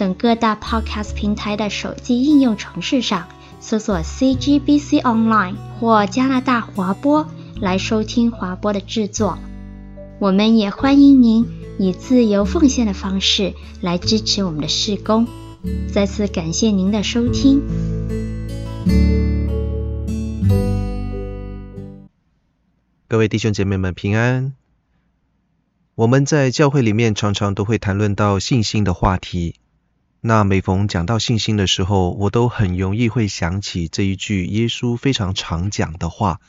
等各大 Podcast 平台的手机应用程式上搜索 CGBC Online 或加拿大华播来收听华播的制作。我们也欢迎您以自由奉献的方式来支持我们的事工。再次感谢您的收听。各位弟兄姐妹们平安。我们在教会里面常常都会谈论到信心的话题。那每逢讲到信心的时候，我都很容易会想起这一句耶稣非常常讲的话，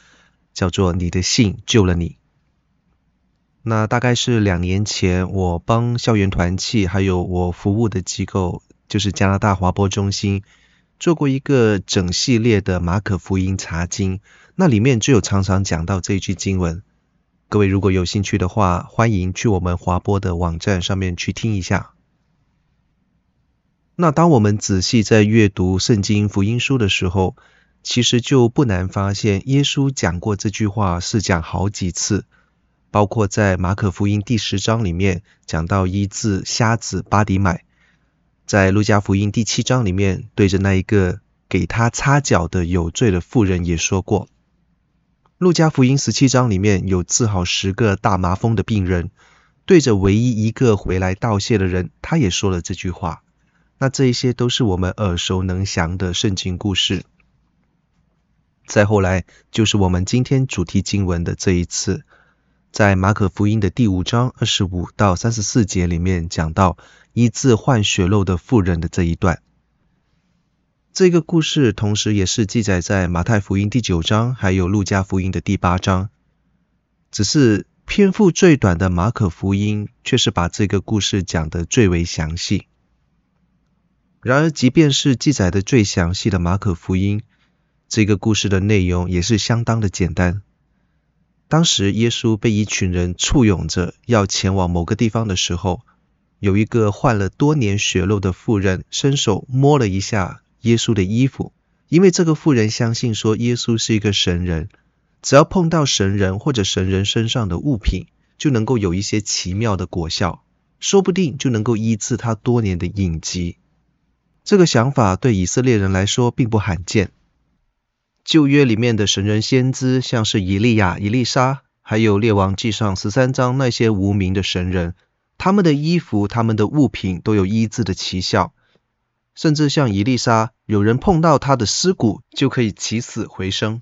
叫做“你的信救了你”。那大概是两年前，我帮校园团契还有我服务的机构，就是加拿大华播中心，做过一个整系列的马可福音查经，那里面就有常常讲到这一句经文。各位如果有兴趣的话，欢迎去我们华播的网站上面去听一下。那当我们仔细在阅读圣经福音书的时候，其实就不难发现，耶稣讲过这句话是讲好几次，包括在马可福音第十章里面讲到医治瞎子巴底买，在路加福音第七章里面对着那一个给他擦脚的有罪的妇人也说过，路加福音十七章里面有治好十个大麻风的病人，对着唯一一个回来道谢的人，他也说了这句话。那这一些都是我们耳熟能详的圣经故事。再后来就是我们今天主题经文的这一次，在马可福音的第五章二十五到三十四节里面讲到医治患血漏的妇人的这一段。这个故事同时也是记载在马太福音第九章，还有路加福音的第八章。只是篇幅最短的马可福音，却是把这个故事讲得最为详细。然而，即便是记载的最详细的马可福音，这个故事的内容也是相当的简单。当时耶稣被一群人簇拥着要前往某个地方的时候，有一个患了多年血漏的妇人伸手摸了一下耶稣的衣服，因为这个妇人相信说耶稣是一个神人，只要碰到神人或者神人身上的物品，就能够有一些奇妙的果效，说不定就能够医治他多年的隐疾。这个想法对以色列人来说并不罕见。旧约里面的神人先知，像是以利亚、以利沙，还有列王记上十三章那些无名的神人，他们的衣服、他们的物品都有医治的奇效。甚至像以利沙，有人碰到他的尸骨就可以起死回生。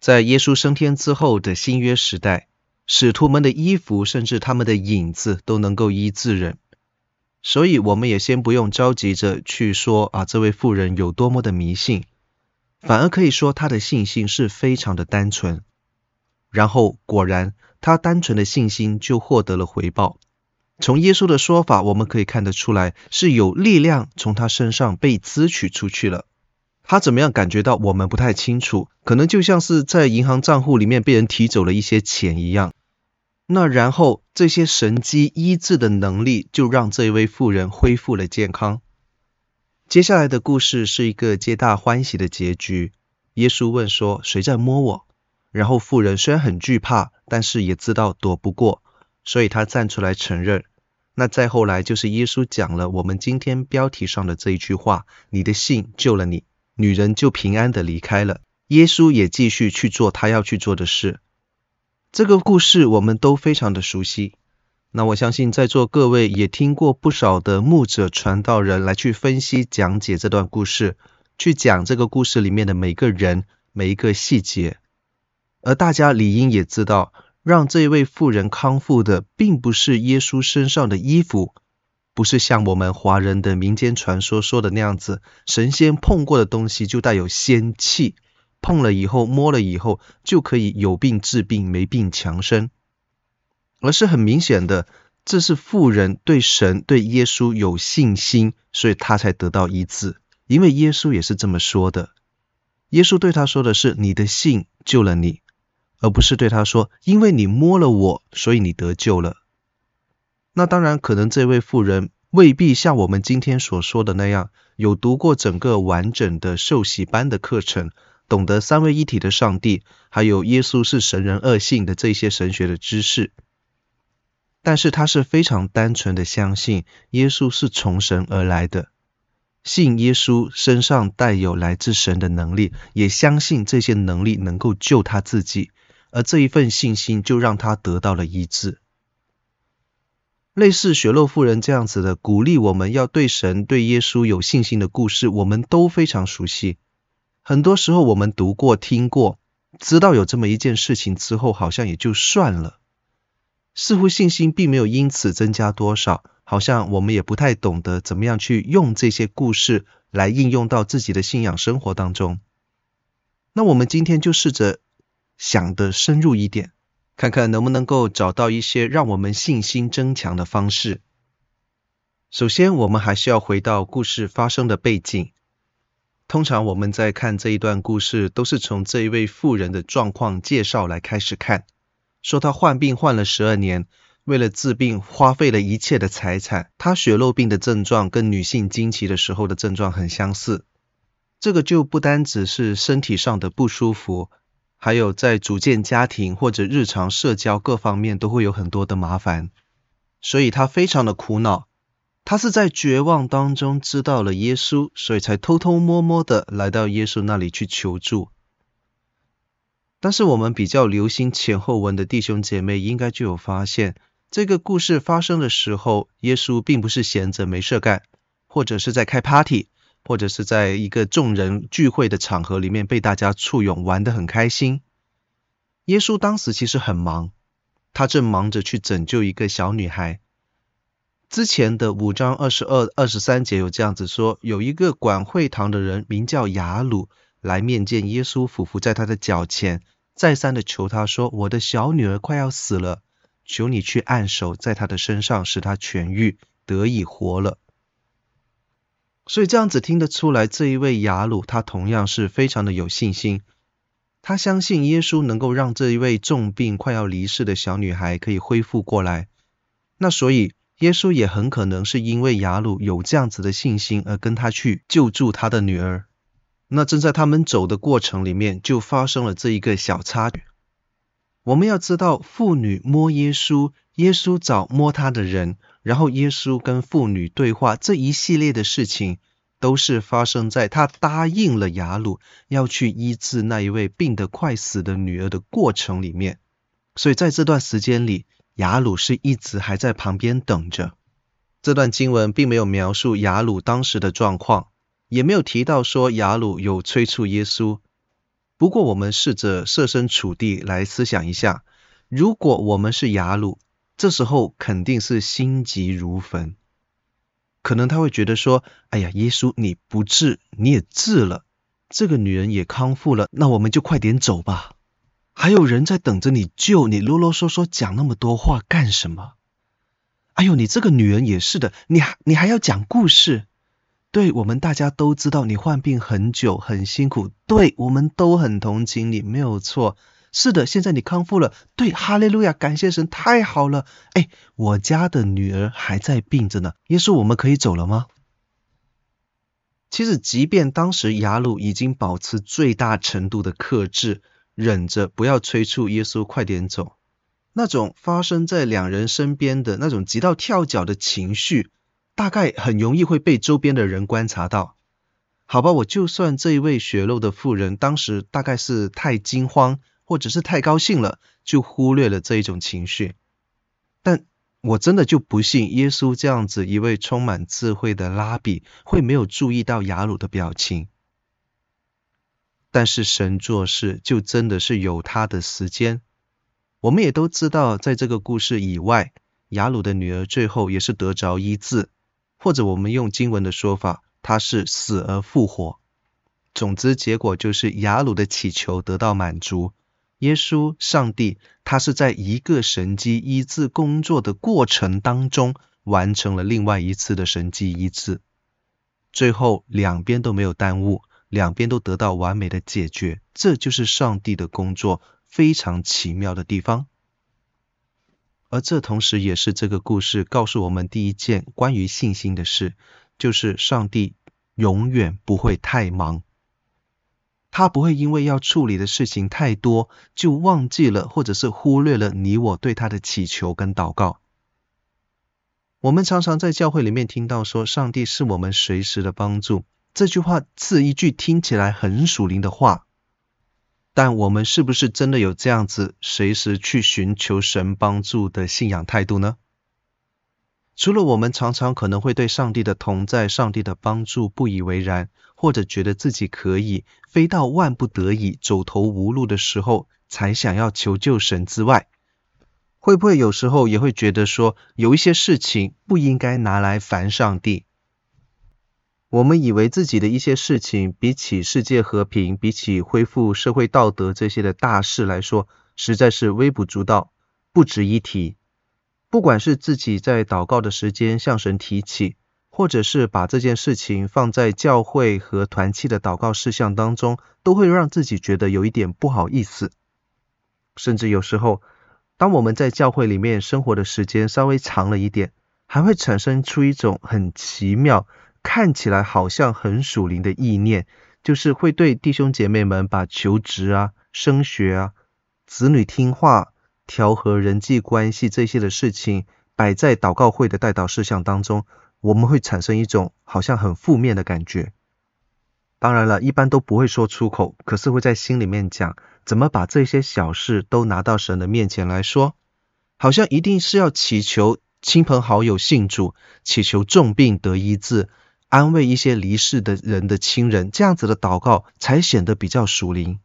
在耶稣升天之后的新约时代，使徒们的衣服，甚至他们的影子，都能够医治人。所以，我们也先不用着急着去说啊，这位妇人有多么的迷信，反而可以说她的信心是非常的单纯。然后，果然，她单纯的信心就获得了回报。从耶稣的说法，我们可以看得出来，是有力量从他身上被支取出去了。他怎么样感觉到，我们不太清楚，可能就像是在银行账户里面被人提走了一些钱一样。那然后这些神迹医治的能力就让这位妇人恢复了健康。接下来的故事是一个皆大欢喜的结局。耶稣问说：“谁在摸我？”然后妇人虽然很惧怕，但是也知道躲不过，所以她站出来承认。那再后来就是耶稣讲了我们今天标题上的这一句话：“你的信救了你。”女人就平安的离开了。耶稣也继续去做他要去做的事。这个故事我们都非常的熟悉，那我相信在座各位也听过不少的牧者传道人来去分析讲解这段故事，去讲这个故事里面的每个人每一个细节，而大家理应也知道，让这位妇人康复的并不是耶稣身上的衣服，不是像我们华人的民间传说说的那样子，神仙碰过的东西就带有仙气。碰了以后，摸了以后，就可以有病治病，没病强身。而是很明显的，这是富人对神、对耶稣有信心，所以他才得到医治。因为耶稣也是这么说的。耶稣对他说的是：“你的信救了你。”而不是对他说：“因为你摸了我，所以你得救了。”那当然，可能这位富人未必像我们今天所说的那样，有读过整个完整的受洗班的课程，懂得三位一体的上帝，还有耶稣是神人二性的这些神学的知识。但是他是非常单纯的相信耶稣是从神而来的，信耶稣身上带有来自神的能力，也相信这些能力能够救他自己。而这一份信心就让他得到了医治。类似血漏妇人这样子的鼓励我们要对神、对耶稣有信心的故事，我们都非常熟悉。很多时候我们读过、听过，知道有这么一件事情之后，好像也就算了。似乎信心并没有因此增加多少，好像我们也不太懂得怎么样去用这些故事来应用到自己的信仰生活当中。那我们今天就试着。想得深入一点，看看能不能够找到一些让我们信心增强的方式。首先，我们还是要回到故事发生的背景。通常我们在看这一段故事，都是从这一位妇人的状况介绍来开始看，说她患病患了十二年，为了治病花费了一切的财产。她血漏病的症状跟女性经期的时候的症状很相似，这个就不单只是身体上的不舒服。还有在组建家庭或者日常社交各方面都会有很多的麻烦，所以他非常的苦恼。他是在绝望当中知道了耶稣，所以才偷偷摸摸的来到耶稣那里去求助。但是我们比较留心前后文的弟兄姐妹应该就有发现，这个故事发生的时候，耶稣并不是闲着没事干，或者是在开 party。或者是在一个众人聚会的场合里面被大家簇拥，玩得很开心。耶稣当时其实很忙，他正忙着去拯救一个小女孩。之前的五章二十二、二十三节有这样子说：有一个管会堂的人名叫雅鲁，来面见耶稣，俯伏在他的脚前，再三的求他说：“我的小女儿快要死了，求你去按手在她的身上，使她痊愈，得以活了。”所以这样子听得出来，这一位雅鲁他同样是非常的有信心，他相信耶稣能够让这一位重病快要离世的小女孩可以恢复过来。那所以耶稣也很可能是因为雅鲁有这样子的信心而跟他去救助他的女儿。那正在他们走的过程里面，就发生了这一个小插曲。我们要知道，妇女摸耶稣，耶稣找摸他的人。然后耶稣跟妇女对话，这一系列的事情都是发生在他答应了雅鲁要去医治那一位病得快死的女儿的过程里面。所以在这段时间里，雅鲁是一直还在旁边等着。这段经文并没有描述雅鲁当时的状况，也没有提到说雅鲁有催促耶稣。不过我们试着设身处地来思想一下，如果我们是雅鲁。这时候肯定是心急如焚，可能他会觉得说：“哎呀，耶稣你不治，你也治了，这个女人也康复了，那我们就快点走吧。还有人在等着你救，你啰啰嗦嗦讲那么多话干什么？哎呦，你这个女人也是的，你还你还要讲故事？对，我们大家都知道你患病很久，很辛苦，对，我们都很同情你，没有错。”是的，现在你康复了，对，哈利路亚，感谢神，太好了。哎，我家的女儿还在病着呢。耶稣，我们可以走了吗？其实，即便当时雅鲁已经保持最大程度的克制，忍着不要催促耶稣快点走，那种发生在两人身边的那种急到跳脚的情绪，大概很容易会被周边的人观察到。好吧，我就算这一位血肉的妇人当时大概是太惊慌。或者是太高兴了，就忽略了这一种情绪。但我真的就不信耶稣这样子一位充满智慧的拉比会没有注意到雅鲁的表情。但是神做事就真的是有他的时间。我们也都知道，在这个故事以外，雅鲁的女儿最后也是得着医治，或者我们用经文的说法，她是死而复活。总之，结果就是雅鲁的祈求得到满足。耶稣、上帝，他是在一个神迹医治工作的过程当中，完成了另外一次的神迹医治，最后两边都没有耽误，两边都得到完美的解决，这就是上帝的工作非常奇妙的地方。而这同时也是这个故事告诉我们第一件关于信心的事，就是上帝永远不会太忙，他不会因为要处理的事情太多，就忘记了或者是忽略了你我对他的祈求跟祷告。我们常常在教会里面听到说，上帝是我们随时的帮助，这句话是一句听起来很属灵的话。但我们是不是真的有这样子随时去寻求神帮助的信仰态度呢？除了我们常常可能会对上帝的同在、上帝的帮助不以为然，或者觉得自己可以，非到万不得已、走投无路的时候才想要求救神之外，会不会有时候也会觉得说，有一些事情不应该拿来烦上帝？我们以为自己的一些事情，比起世界和平，比起恢复社会道德这些的大事来说，实在是微不足道，不值一提。不管是自己在祷告的时间向神提起，或者是把这件事情放在教会和团契的祷告事项当中，都会让自己觉得有一点不好意思。甚至有时候，当我们在教会里面生活的时间稍微长了一点，还会产生出一种很奇妙。看起来好像很属灵的意念，就是会对弟兄姐妹们把求职啊、升学啊、子女听话、调和人际关系这些的事情摆在祷告会的代祷事项当中，我们会产生一种好像很负面的感觉。当然了，一般都不会说出口，可是会在心里面讲，怎么把这些小事都拿到神的面前来说，好像一定是要祈求亲朋好友信主，祈求重病得医治。安慰一些离世的人的亲人，这样子的祷告才显得比较属灵，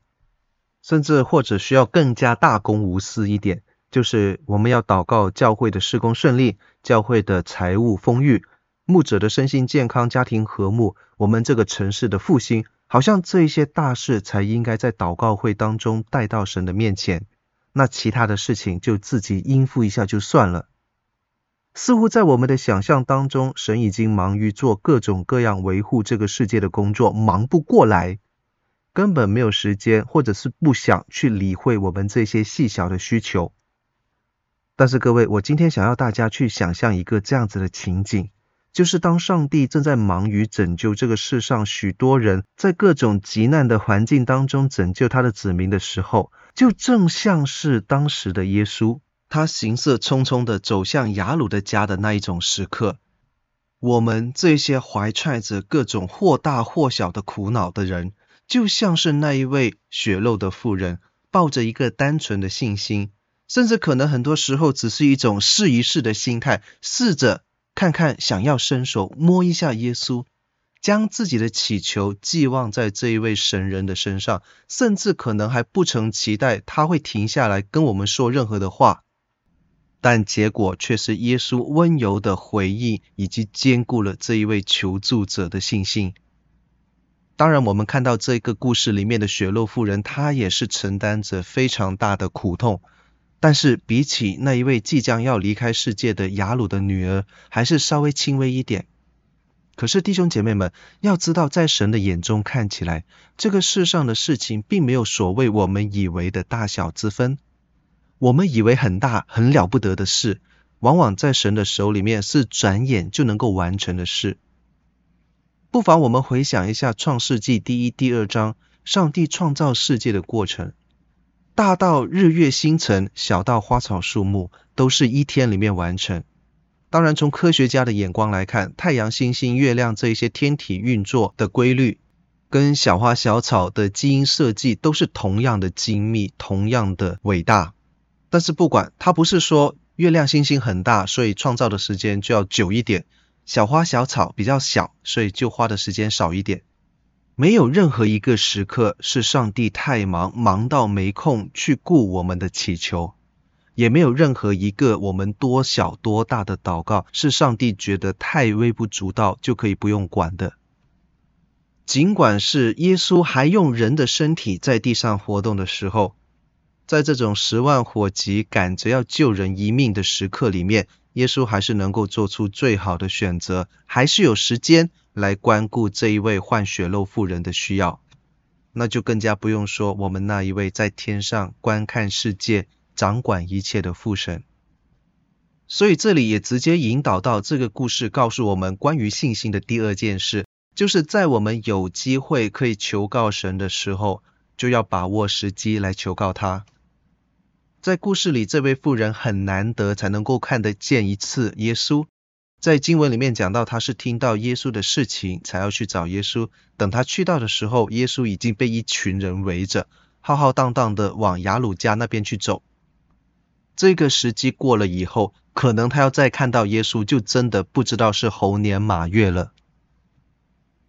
甚至或者需要更加大公无私一点，就是我们要祷告教会的施工顺利，教会的财务丰裕，牧者的身心健康，家庭和睦，我们这个城市的复兴，好像这一些大事才应该在祷告会当中带到神的面前，那其他的事情就自己应付一下就算了。似乎在我们的想象当中，神已经忙于做各种各样维护这个世界的工作，忙不过来，根本没有时间，或者是不想去理会我们这些细小的需求。但是各位，我今天想要大家去想象一个这样子的情景，就是当上帝正在忙于拯救这个世上许多人，在各种急难的环境当中拯救他的子民的时候，就正像是当时的耶稣。他行色匆匆地走向雅鲁的家的那一种时刻，我们这些怀揣着各种或大或小的苦恼的人，就像是那一位血肉的妇人，抱着一个单纯的信心，甚至可能很多时候只是一种试一试的心态，试着看看，想要伸手摸一下耶稣，将自己的祈求寄望在这一位神人的身上，甚至可能还不曾期待他会停下来跟我们说任何的话。但结果却是耶稣温柔的回应，以及坚固了这一位求助者的信心。当然，我们看到这个故事里面的血漏妇人，她也是承担着非常大的苦痛。但是比起那一位即将要离开世界的雅鲁的女儿，还是稍微轻微一点。可是弟兄姐妹们要知道，在神的眼中看起来，这个世上的事情并没有所谓我们以为的大小之分。我们以为很大很了不得的事，往往在神的手里面是转眼就能够完成的事。不妨我们回想一下《创世纪》第一、第二章，上帝创造世界的过程，大到日月星辰，小到花草树木，都是一天里面完成。当然，从科学家的眼光来看，太阳、星星、月亮这一些天体运作的规律，跟小花小草的基因设计都是同样的精密，同样的伟大。但是不管，它不是说月亮星星很大，所以创造的时间就要久一点；小花小草比较小，所以就花的时间少一点。没有任何一个时刻是上帝太忙，忙到没空去顾我们的祈求；也没有任何一个我们多小多大的祷告是上帝觉得太微不足道就可以不用管的。尽管是耶稣还用人的身体在地上活动的时候。在这种十万火急赶着要救人一命的时刻里面，耶稣还是能够做出最好的选择，还是有时间来关顾这一位患血漏妇人的需要。那就更加不用说我们那一位在天上观看世界、掌管一切的父神。所以这里也直接引导到这个故事，告诉我们关于信心的第二件事，就是在我们有机会可以求告神的时候，就要把握时机来求告他。在故事里，这位妇人很难得才能够看得见一次耶稣。在经文里面讲到，他是听到耶稣的事情才要去找耶稣。等他去到的时候，耶稣已经被一群人围着，浩浩荡荡的往雅鲁家那边去走。这个时机过了以后，可能他要再看到耶稣，就真的不知道是猴年马月了。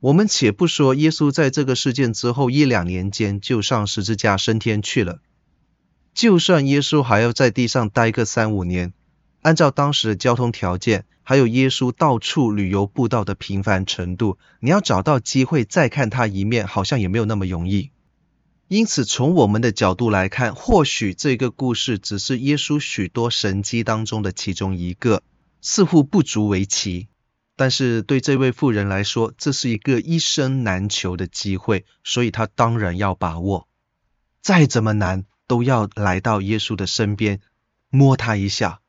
我们且不说耶稣在这个事件之后一两年间就上十字架升天去了，就算耶稣还要在地上待个三五年，按照当时的交通条件，还有耶稣到处旅游布道的频繁程度，你要找到机会再看他一面，好像也没有那么容易。因此，从我们的角度来看，或许这个故事只是耶稣许多神迹当中的其中一个，似乎不足为奇。但是对这位妇人来说，这是一个一生难求的机会，所以她当然要把握。再怎么难，都要来到耶稣的身边，摸他一下。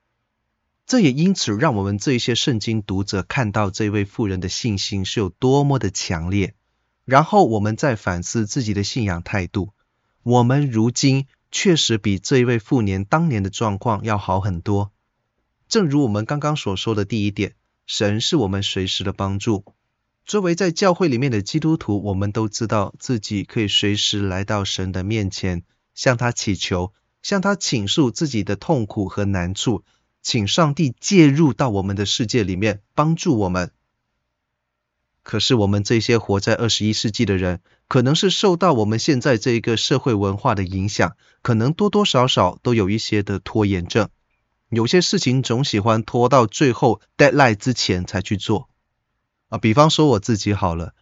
这也因此让我们这些圣经读者看到这位妇人的信心是有多么的强烈。然后我们再反思自己的信仰态度，我们如今确实比这一位妇年当年的状况要好很多。正如我们刚刚所说的第一点，神是我们随时的帮助。作为在教会里面的基督徒，我们都知道自己可以随时来到神的面前，向他祈求，向他倾诉自己的痛苦和难处，请上帝介入到我们的世界里面，帮助我们。可是我们这些活在二十一世纪的人，可能是受到我们现在这一个社会文化的影响，可能多多少少都有一些的拖延症。有些事情总喜欢拖到最后 deadline 之前才去做。啊，比方说我自己好了，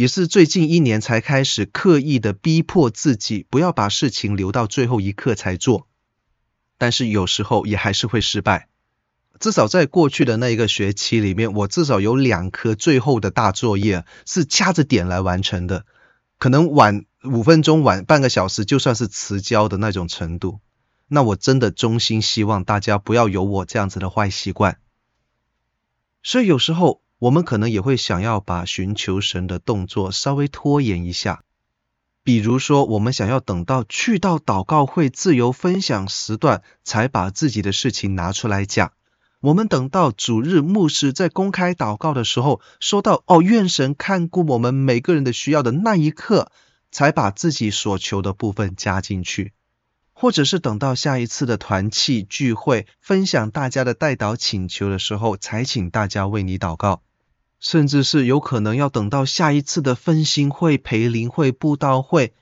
也是最近一年才开始刻意的逼迫自己，不要把事情留到最后一刻才做。但是有时候也还是会失败。至少在过去的那一个学期里面，我至少有两科最后的大作业是掐着点来完成的，可能晚五分钟、晚半个小时就算是迟交的那种程度。那我真的衷心希望大家不要有我这样子的坏习惯。所以有时候我们可能也会想要把寻求神的动作稍微拖延一下，比如说我们想要等到去到祷告会自由分享时段，才把自己的事情拿出来讲。我们等到主日牧师在公开祷告的时候，说到“哦，愿神看顾我们每个人的需要”的那一刻，才把自己所求的部分加进去；或者是等到下一次的团契聚会，分享大家的代祷请求的时候，才请大家为你祷告；甚至是有可能要等到下一次的分心会、培灵会、布道会，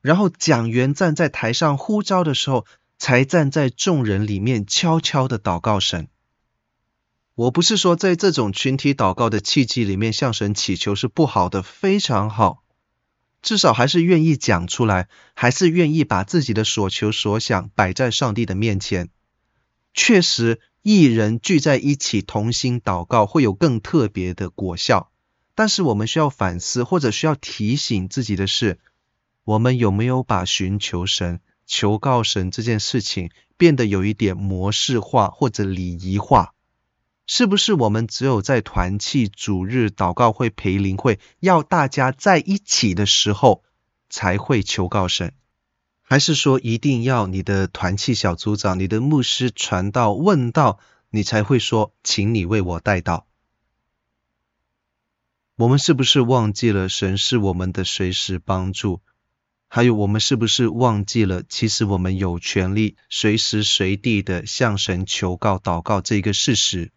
然后讲员站在台上呼召的时候，才站在众人里面悄悄的祷告神。我不是说在这种群体祷告的契机里面向神祈求是不好的，非常好，至少还是愿意讲出来，还是愿意把自己的所求所想摆在上帝的面前。确实，一人聚在一起同心祷告会有更特别的果效。但是我们需要反思或者需要提醒自己的是，我们有没有把寻求神、求告神这件事情变得有一点模式化或者礼仪化？是不是我们只有在团契、主日、祷告会、培灵会，要大家在一起的时候，才会求告神？还是说一定要你的团契小组长、你的牧师传道问道，你才会说，请你为我代祷？我们是不是忘记了神是我们的随时帮助？还有，我们是不是忘记了，其实我们有权利随时随地的向神求告、祷告这个事实？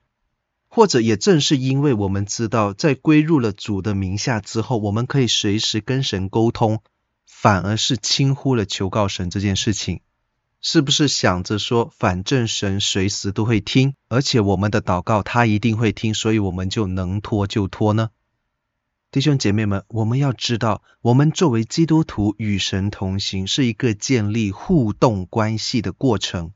或者也正是因为我们知道，在归入了主的名下之后，我们可以随时跟神沟通，反而是轻忽了求告神这件事情。是不是想着说，反正神随时都会听，而且我们的祷告他一定会听，所以我们就能拖就拖呢？弟兄姐妹们，我们要知道，我们作为基督徒与神同行，是一个建立互动关系的过程。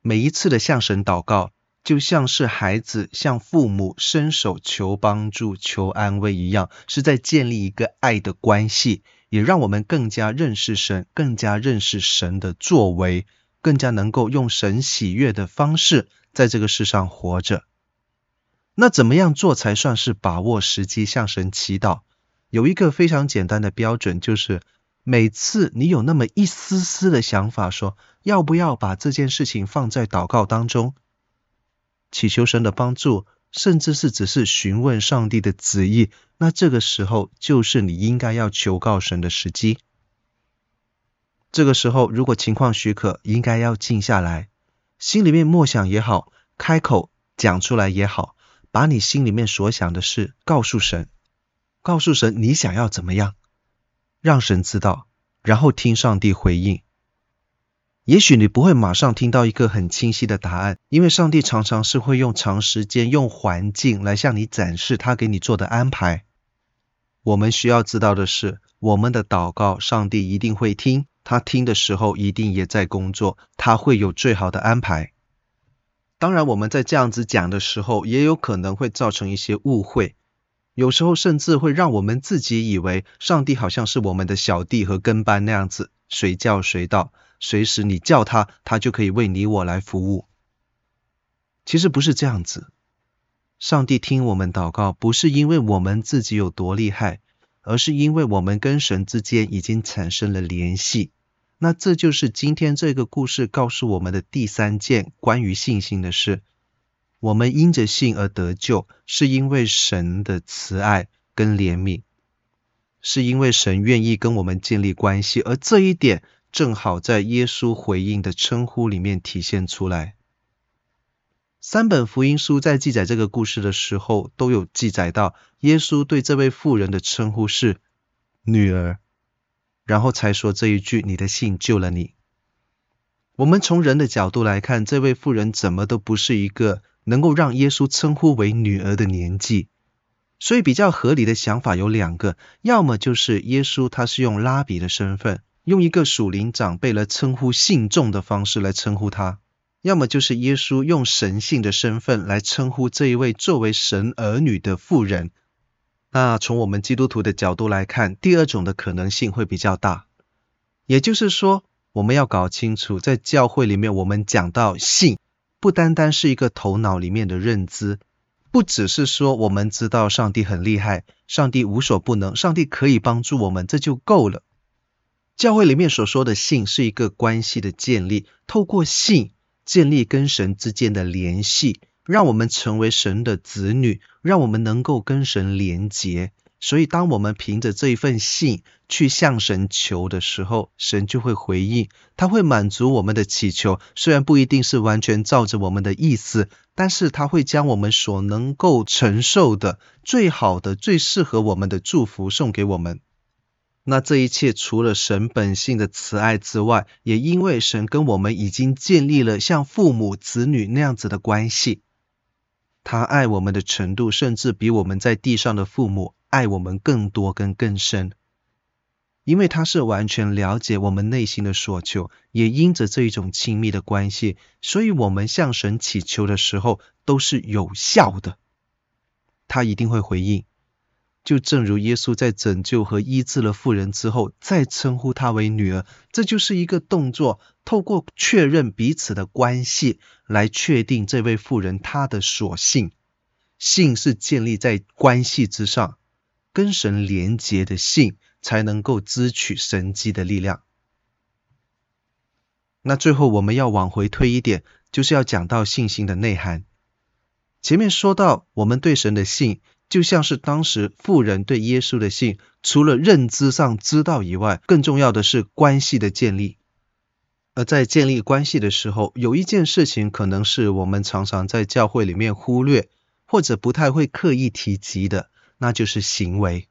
每一次的向神祷告，就像是孩子向父母伸手求帮助、求安慰一样，是在建立一个爱的关系，也让我们更加认识神，更加认识神的作为，更加能够用神喜悦的方式在这个世上活着。那怎么样做才算是把握时机向神祈祷？有一个非常简单的标准，就是每次你有那么一丝丝的想法，说要不要把这件事情放在祷告当中，祈求神的帮助，甚至是只是询问上帝的旨意，那这个时候就是你应该要求告神的时机。这个时候，如果情况许可，应该要静下来，心里面默想也好，开口讲出来也好。把你心里面所想的事告诉神，告诉神你想要怎么样，让神知道，然后听上帝回应。也许你不会马上听到一个很清晰的答案，因为上帝常常是会用长时间、用环境来向你展示他给你做的安排。我们需要知道的是，我们的祷告，上帝一定会听，他听的时候一定也在工作，他会有最好的安排。当然，我们在这样子讲的时候，也有可能会造成一些误会，有时候甚至会让我们自己以为上帝好像是我们的小弟和跟班那样子，随叫随到，随时你叫他，他就可以为你我来服务。其实不是这样子，上帝听我们祷告，不是因为我们自己有多厉害，而是因为我们跟神之间已经产生了联系。那这就是今天这个故事告诉我们的第三件关于信心的事。我们因着信而得救，是因为神的慈爱跟怜悯，是因为神愿意跟我们建立关系，而这一点正好在耶稣回应的称呼里面体现出来。三本福音书在记载这个故事的时候，都有记载到耶稣对这位妇人的称呼是女儿。然后才说这一句：“你的信救了你。”我们从人的角度来看，这位妇人怎么都不是一个能够让耶稣称呼为女儿的年纪，所以比较合理的想法有两个：要么就是耶稣他是用拉比的身份，用一个属灵长辈来称呼信众的方式来称呼他；要么就是耶稣用神性的身份来称呼这一位作为神儿女的妇人。那从我们基督徒的角度来看，第二种的可能性会比较大。也就是说，我们要搞清楚，在教会里面，我们讲到信，不单单是一个头脑里面的认知，不只是说我们知道上帝很厉害，上帝无所不能，上帝可以帮助我们，这就够了。教会里面所说的信，是一个关系的建立，透过信建立跟神之间的联系。让我们成为神的子女，让我们能够跟神连结。所以，当我们凭着这一份信去向神求的时候，神就会回应，他会满足我们的祈求。虽然不一定是完全照着我们的意思，但是他会将我们所能够承受的最好的、最适合我们的祝福送给我们。那这一切除了神本性的慈爱之外，也因为神跟我们已经建立了像父母子女那样子的关系。他爱我们的程度，甚至比我们在地上的父母爱我们更多跟更深，因为他是完全了解我们内心的所求，也因着这一种亲密的关系，所以我们向神祈求的时候都是有效的，他一定会回应。就正如耶稣在拯救和医治了妇人之后，再称呼她为女儿，这就是一个动作，透过确认彼此的关系，来确定这位妇人她的所信。信是建立在关系之上，跟神连结的信，才能够支取神迹的力量。那最后我们要往回推一点，就是要讲到信心的内涵。前面说到我们对神的信。就像是当时富人对耶稣的信，除了认知上知道以外，更重要的是关系的建立。而在建立关系的时候，有一件事情可能是我们常常在教会里面忽略，或者不太会刻意提及的，那就是行为。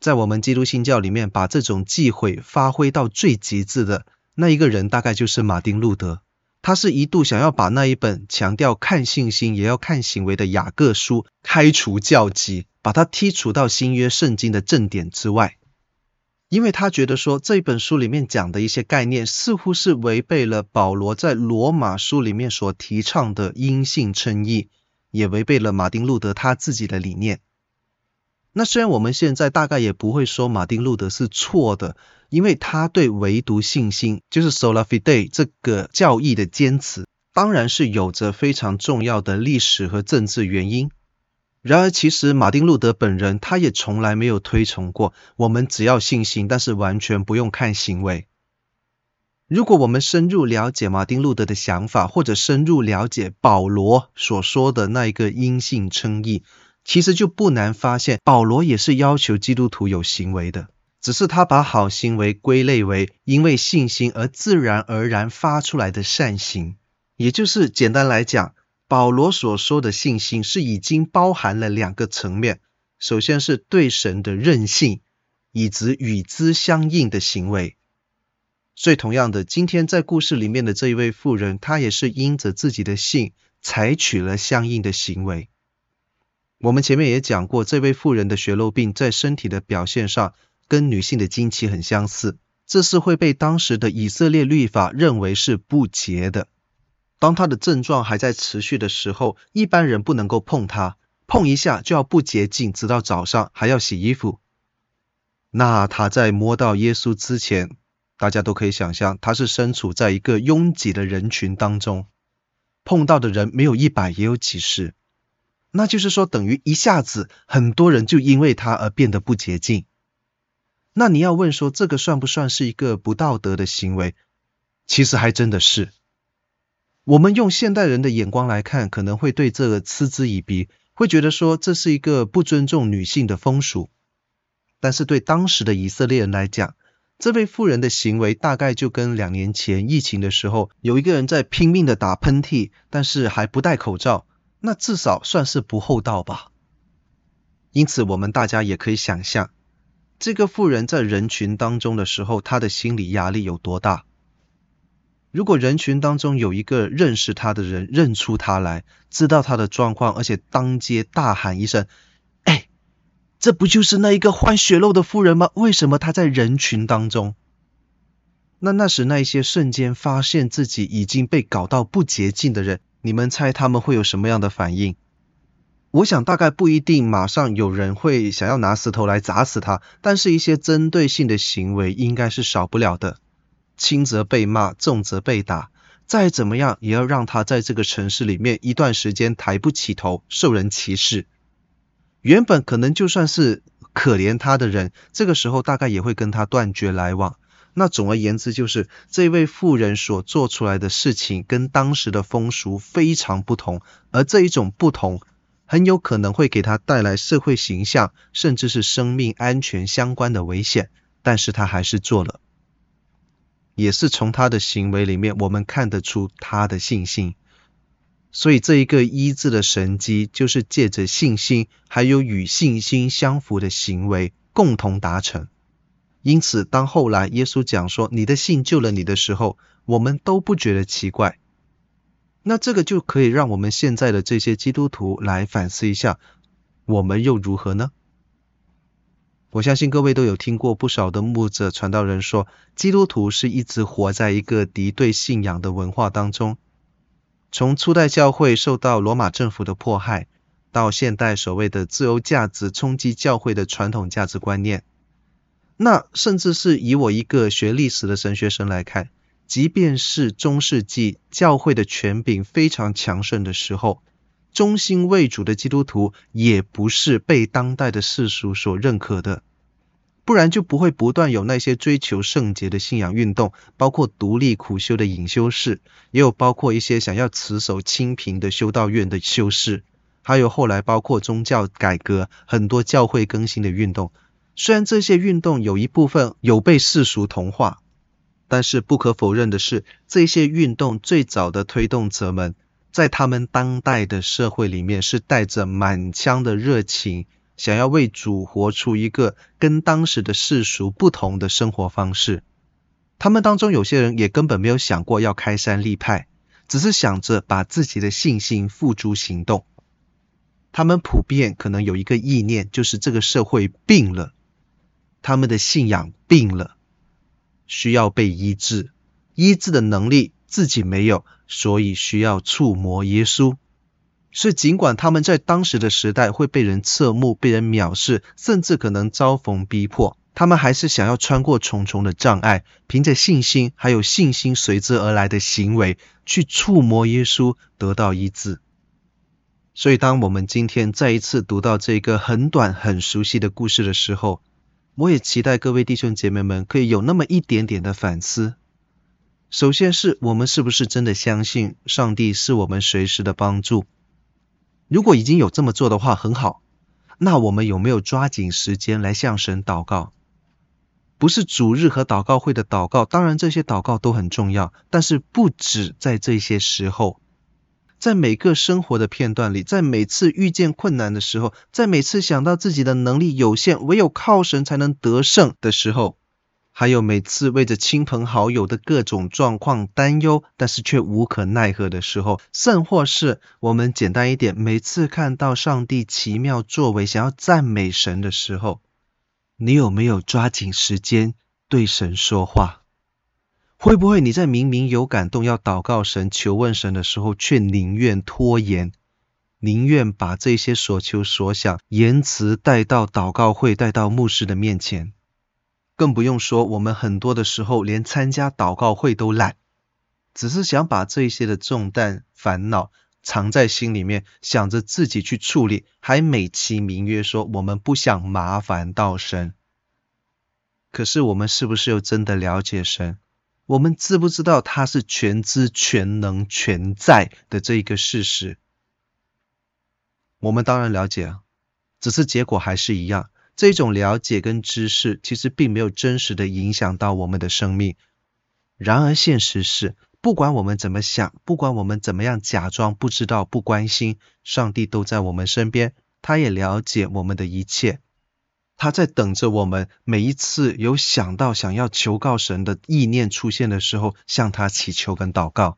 在我们基督新教里面，把这种忌讳发挥到最极致的那一个人，大概就是马丁路德。他是一度想要把那一本强调看信心也要看行为的雅各书开除教籍，把它剔除到新约圣经的正典之外，因为他觉得说这本书里面讲的一些概念似乎是违背了保罗在罗马书里面所提倡的因信称义，也违背了马丁路德他自己的理念。那虽然我们现在大概也不会说马丁路德是错的，因为他对唯独信心，就是 sola fide 这个教义的坚持，当然是有着非常重要的历史和政治原因。然而，其实马丁路德本人他也从来没有推崇过我们只要信心，但是完全不用看行为。如果我们深入了解马丁路德的想法，或者深入了解保罗所说的那一个因信称义，其实就不难发现，保罗也是要求基督徒有行为的，只是他把好行为归类为因为信心而自然而然发出来的善行，也就是简单来讲。保罗所说的信心是已经包含了两个层面，首先是对神的任性，以及与之相应的行为。所以同样的，今天在故事里面的这一位妇人，她也是因着自己的信，采取了相应的行为。我们前面也讲过，这位妇人的血漏病在身体的表现上，跟女性的经期很相似，这是会被当时的以色列律法认为是不洁的。当他的症状还在持续的时候，一般人不能够碰他，碰一下就要不洁净，直到早上还要洗衣服。那他在摸到耶稣之前，大家都可以想象，他是身处在一个拥挤的人群当中，碰到的人没有一百也有几十，那就是说，等于一下子很多人就因为他而变得不洁净。那你要问说，这个算不算是一个不道德的行为？其实还真的是。我们用现代人的眼光来看，可能会对这个嗤之以鼻，会觉得说这是一个不尊重女性的风俗。但是对当时的以色列人来讲，这位妇人的行为大概就跟两年前疫情的时候，有一个人在拼命的打喷嚏，但是还不戴口罩，那至少算是不厚道吧。因此，我们大家也可以想象，这个妇人在人群当中的时候，她的心理压力有多大。如果人群当中有一个认识他的人认出他来，知道他的状况，而且当街大喊一声：“哎，这不就是那一个患血肉的妇人吗？为什么她在人群当中？”那那时那一些瞬间发现自己已经被搞到不洁净的人，你们猜他们会有什么样的反应？我想大概不一定马上有人会想要拿石头来砸死他，但是一些针对性的行为应该是少不了的。轻则被骂，重则被打，再怎么样也要让他在这个城市里面一段时间抬不起头，受人歧视。原本可能就算是可怜他的人，这个时候大概也会跟他断绝来往。那总而言之，就是这位妇人所做出来的事情跟当时的风俗非常不同，而这一种不同，很有可能会给他带来社会形象，甚至是生命安全相关的危险。但是他还是做了。也是从他的行为里面，我们看得出他的信心。所以这一个医治的神机，就是借着信心，还有与信心相符的行为共同达成。因此，当后来耶稣讲说“你的信救了你”的时候，我们都不觉得奇怪。那这个就可以让我们现在的这些基督徒来反思一下，我们又如何呢？我相信各位都有听过不少的牧者传道人说，基督徒是一直活在一个敌对信仰的文化当中。从初代教会受到罗马政府的迫害，到现代所谓的自由价值冲击教会的传统价值观念，那甚至是以我一个学历史的神学生来看，即便是中世纪教会的权柄非常强盛的时候。忠心为主的基督徒也不是被当代的世俗所认可的，不然就不会不断有那些追求圣洁的信仰运动，包括独立苦修的隐修士，也有包括一些想要持守清贫的修道院的修士，还有后来包括宗教改革、很多教会更新的运动。虽然这些运动有一部分有被世俗同化，但是不可否认的是，这些运动最早的推动者们。在他们当代的社会里面，是带着满腔的热情，想要为主活出一个跟当时的世俗不同的生活方式。他们当中有些人也根本没有想过要开山立派，只是想着把自己的信心付诸行动。他们普遍可能有一个意念，就是这个社会病了，他们的信仰病了，需要被医治，医治的能力自己没有，所以需要触摸耶稣。是尽管他们在当时的时代会被人侧目、被人藐视，甚至可能遭逢逼迫，他们还是想要穿过重重的障碍，凭着信心，还有信心随之而来的行为，去触摸耶稣，得到医治。所以，当我们今天再一次读到这个很短、很熟悉的故事的时候，我也期待各位弟兄姐妹们可以有那么一点点的反思。首先是我们是不是真的相信上帝是我们随时的帮助？如果已经有这么做的话，很好。那我们有没有抓紧时间来向神祷告？不是主日和祷告会的祷告，当然这些祷告都很重要，但是不止在这些时候，在每个生活的片段里，在每次遇见困难的时候，在每次想到自己的能力有限，唯有靠神才能得胜的时候。还有每次为着亲朋好友的各种状况担忧，但是却无可奈何的时候，甚或是我们简单一点，每次看到上帝奇妙作为，想要赞美神的时候，你有没有抓紧时间对神说话？会不会你在明明有感动要祷告神、求问神的时候，却宁愿拖延，宁愿把这些所求所想言辞带到祷告会、带到牧师的面前？更不用说，我们很多的时候连参加祷告会都懒，只是想把这些的重担、烦恼藏在心里面，想着自己去处理，还美其名曰说我们不想麻烦到神。可是我们是不是又真的了解神？我们知不知道他是全知、全能、全在的这一个事实？我们当然了解啊，只是结果还是一样。这种了解跟知识其实并没有真实的影响到我们的生命。然而现实是，不管我们怎么想，不管我们怎么样假装不知道、不关心，上帝都在我们身边，他也了解我们的一切。他在等着我们每一次有想到想要求告神的意念出现的时候，向他祈求跟祷告。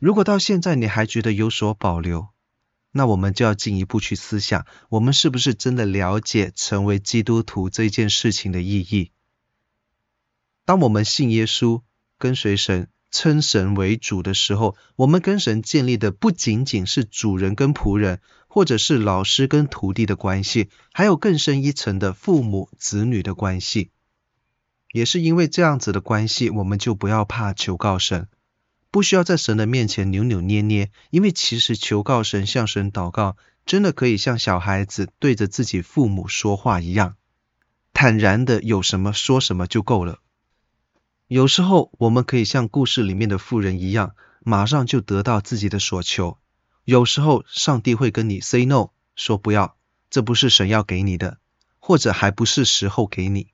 如果到现在你还觉得有所保留，那我们就要进一步去思想，我们是不是真的了解成为基督徒这件事情的意义？当我们信耶稣、跟随神、称神为主的时候，我们跟神建立的不仅仅是主人跟仆人，或者是老师跟徒弟的关系，还有更深一层的父母子女的关系。也是因为这样子的关系，我们就不要怕求告神。不需要在神的面前扭扭捏捏，因为其实求告神、向神祷告，真的可以像小孩子对着自己父母说话一样，坦然的有什么说什么就够了。有时候我们可以像故事里面的妇人一样，马上就得到自己的所求。有时候上帝会跟你 say no，说不要，这不是神要给你的，或者还不是时候给你。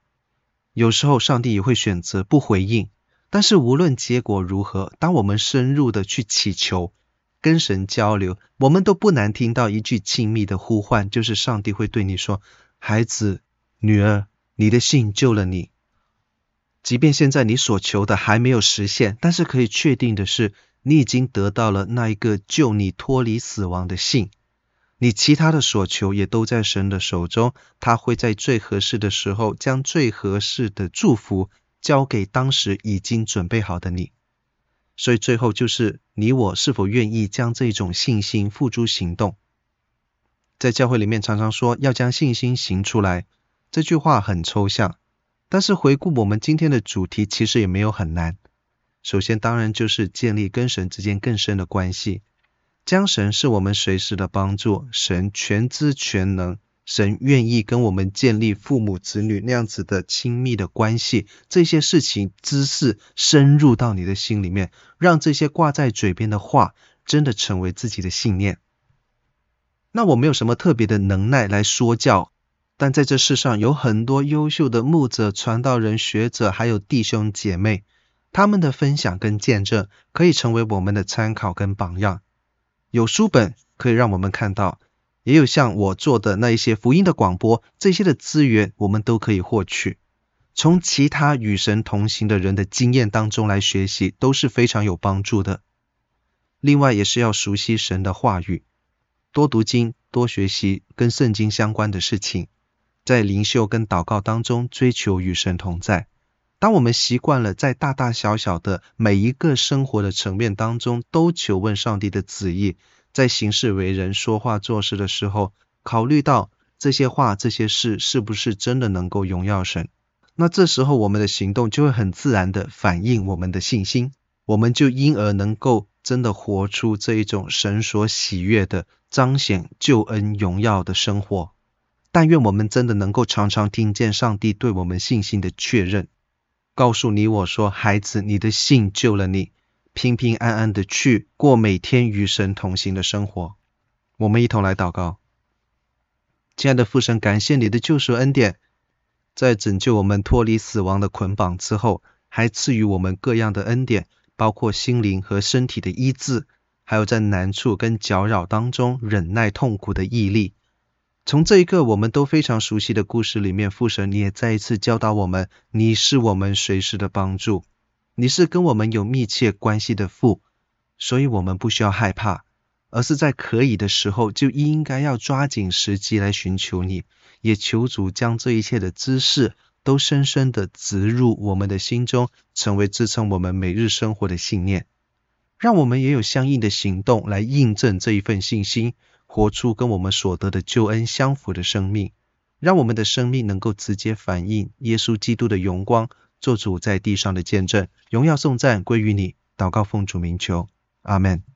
有时候上帝也会选择不回应。但是无论结果如何，当我们深入的去祈求、跟神交流，我们都不难听到一句亲密的呼唤，就是上帝会对你说：“孩子、女儿，你的信救了你。”即便现在你所求的还没有实现，但是可以确定的是，你已经得到了那一个救你脱离死亡的信。你其他的所求也都在神的手中，他会在最合适的时候将最合适的祝福。交给当时已经准备好的你，所以最后就是你我是否愿意将这种信心付诸行动。在教会里面常常说要将信心行出来，这句话很抽象，但是回顾我们今天的主题，其实也没有很难。首先当然就是建立跟神之间更深的关系，将神是我们随时的帮助，神全知全能。神愿意跟我们建立父母子女那样子的亲密的关系，这些事情知识深入到你的心里面，让这些挂在嘴边的话真的成为自己的信念。那我没有什么特别的能耐来说教，但在这世上有很多优秀的牧者、传道人、学者，还有弟兄姐妹，他们的分享跟见证可以成为我们的参考跟榜样。有书本可以让我们看到。也有像我做的那一些福音的广播，这些的资源我们都可以获取。从其他与神同行的人的经验当中来学习，都是非常有帮助的。另外，也是要熟悉神的话语。多读经，多学习跟圣经相关的事情，在灵修跟祷告当中追求与神同在。当我们习惯了在大大小小的每一个生活的层面当中都求问上帝的旨意，在行事为人、说话做事的时候，考虑到这些话、这些事是不是真的能够荣耀神，那这时候我们的行动就会很自然的反映我们的信心，我们就因而能够真的活出这一种神所喜悦的彰显救恩荣耀的生活。但愿我们真的能够常常听见上帝对我们信心的确认。告诉你我说，孩子，你的信救了你，平平安安的去过每天与神同行的生活。我们一同来祷告，亲爱的父神，感谢你的救赎恩典，在拯救我们脱离死亡的捆绑之后，还赐予我们各样的恩典，包括心灵和身体的医治，还有在难处跟搅扰当中忍耐痛苦的毅力。从这一个我们都非常熟悉的故事里面，父神你也再一次教导我们，你是我们随时的帮助，你是跟我们有密切关系的父，所以我们不需要害怕，而是在可以的时候就应该要抓紧时机来寻求你，也求主将这一切的知识都深深的植入我们的心中，成为支撑我们每日生活的信念，让我们也有相应的行动来印证这一份信心。活出跟我们所得的救恩相符的生命，让我们的生命能够直接反映耶稣基督的荣光，做主在地上的见证，荣耀颂赞归于你。祷告奉主名求，阿门。